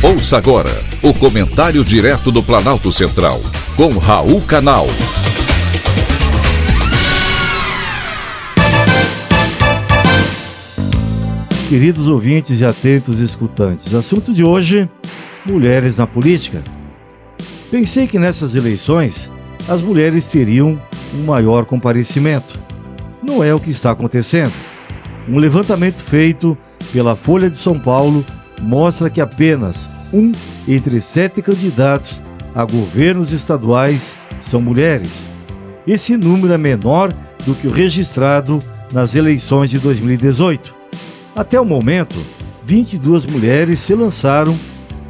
Ouça agora o comentário direto do Planalto Central, com Raul Canal. Queridos ouvintes e atentos escutantes, assunto de hoje: mulheres na política. Pensei que nessas eleições as mulheres teriam um maior comparecimento. Não é o que está acontecendo. Um levantamento feito pela Folha de São Paulo mostra que apenas um entre sete candidatos a governos estaduais são mulheres. Esse número é menor do que o registrado nas eleições de 2018. Até o momento, 22 mulheres se lançaram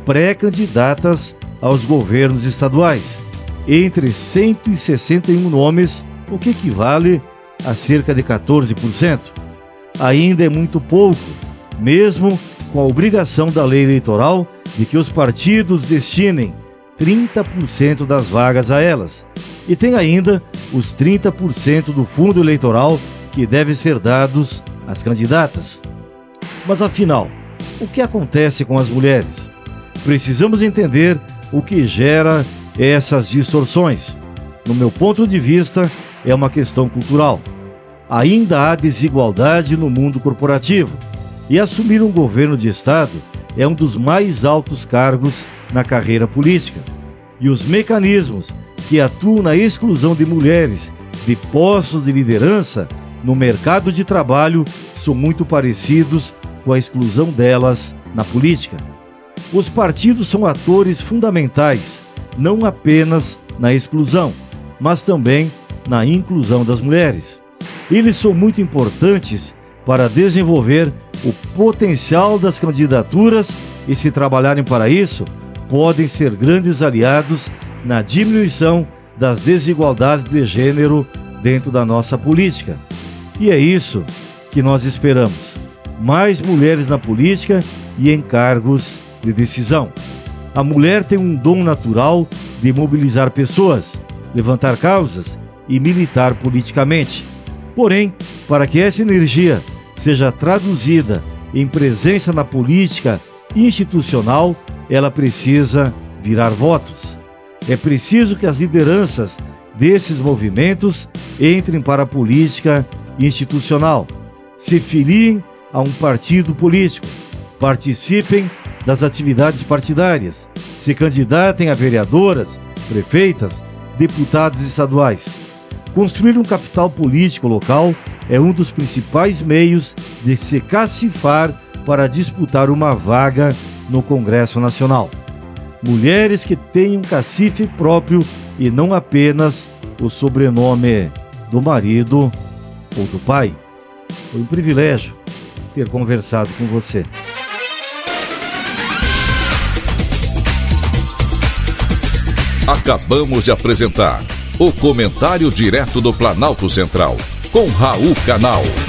pré-candidatas aos governos estaduais, entre 161 nomes, o que equivale a cerca de 14%. Ainda é muito pouco, mesmo com a obrigação da lei eleitoral de que os partidos destinem 30% das vagas a elas. E tem ainda os 30% do fundo eleitoral que deve ser dados às candidatas. Mas afinal, o que acontece com as mulheres? Precisamos entender o que gera essas distorções. No meu ponto de vista, é uma questão cultural. Ainda há desigualdade no mundo corporativo e assumir um governo de Estado é um dos mais altos cargos na carreira política. E os mecanismos que atuam na exclusão de mulheres de postos de liderança no mercado de trabalho são muito parecidos com a exclusão delas na política. Os partidos são atores fundamentais, não apenas na exclusão, mas também na inclusão das mulheres. Eles são muito importantes para desenvolver o potencial das candidaturas e, se trabalharem para isso, podem ser grandes aliados na diminuição das desigualdades de gênero dentro da nossa política. E é isso que nós esperamos: mais mulheres na política e em cargos de decisão. A mulher tem um dom natural de mobilizar pessoas, levantar causas e militar politicamente. Porém, para que essa energia seja traduzida em presença na política institucional, ela precisa virar votos. É preciso que as lideranças desses movimentos entrem para a política institucional, se filiem a um partido político, participem das atividades partidárias, se candidatem a vereadoras, prefeitas, deputados estaduais. Construir um capital político local é um dos principais meios de se cacifar para disputar uma vaga no Congresso Nacional. Mulheres que têm um cacife próprio e não apenas o sobrenome do marido ou do pai. Foi um privilégio ter conversado com você. Acabamos de apresentar o Comentário Direto do Planalto Central com Raul Canal.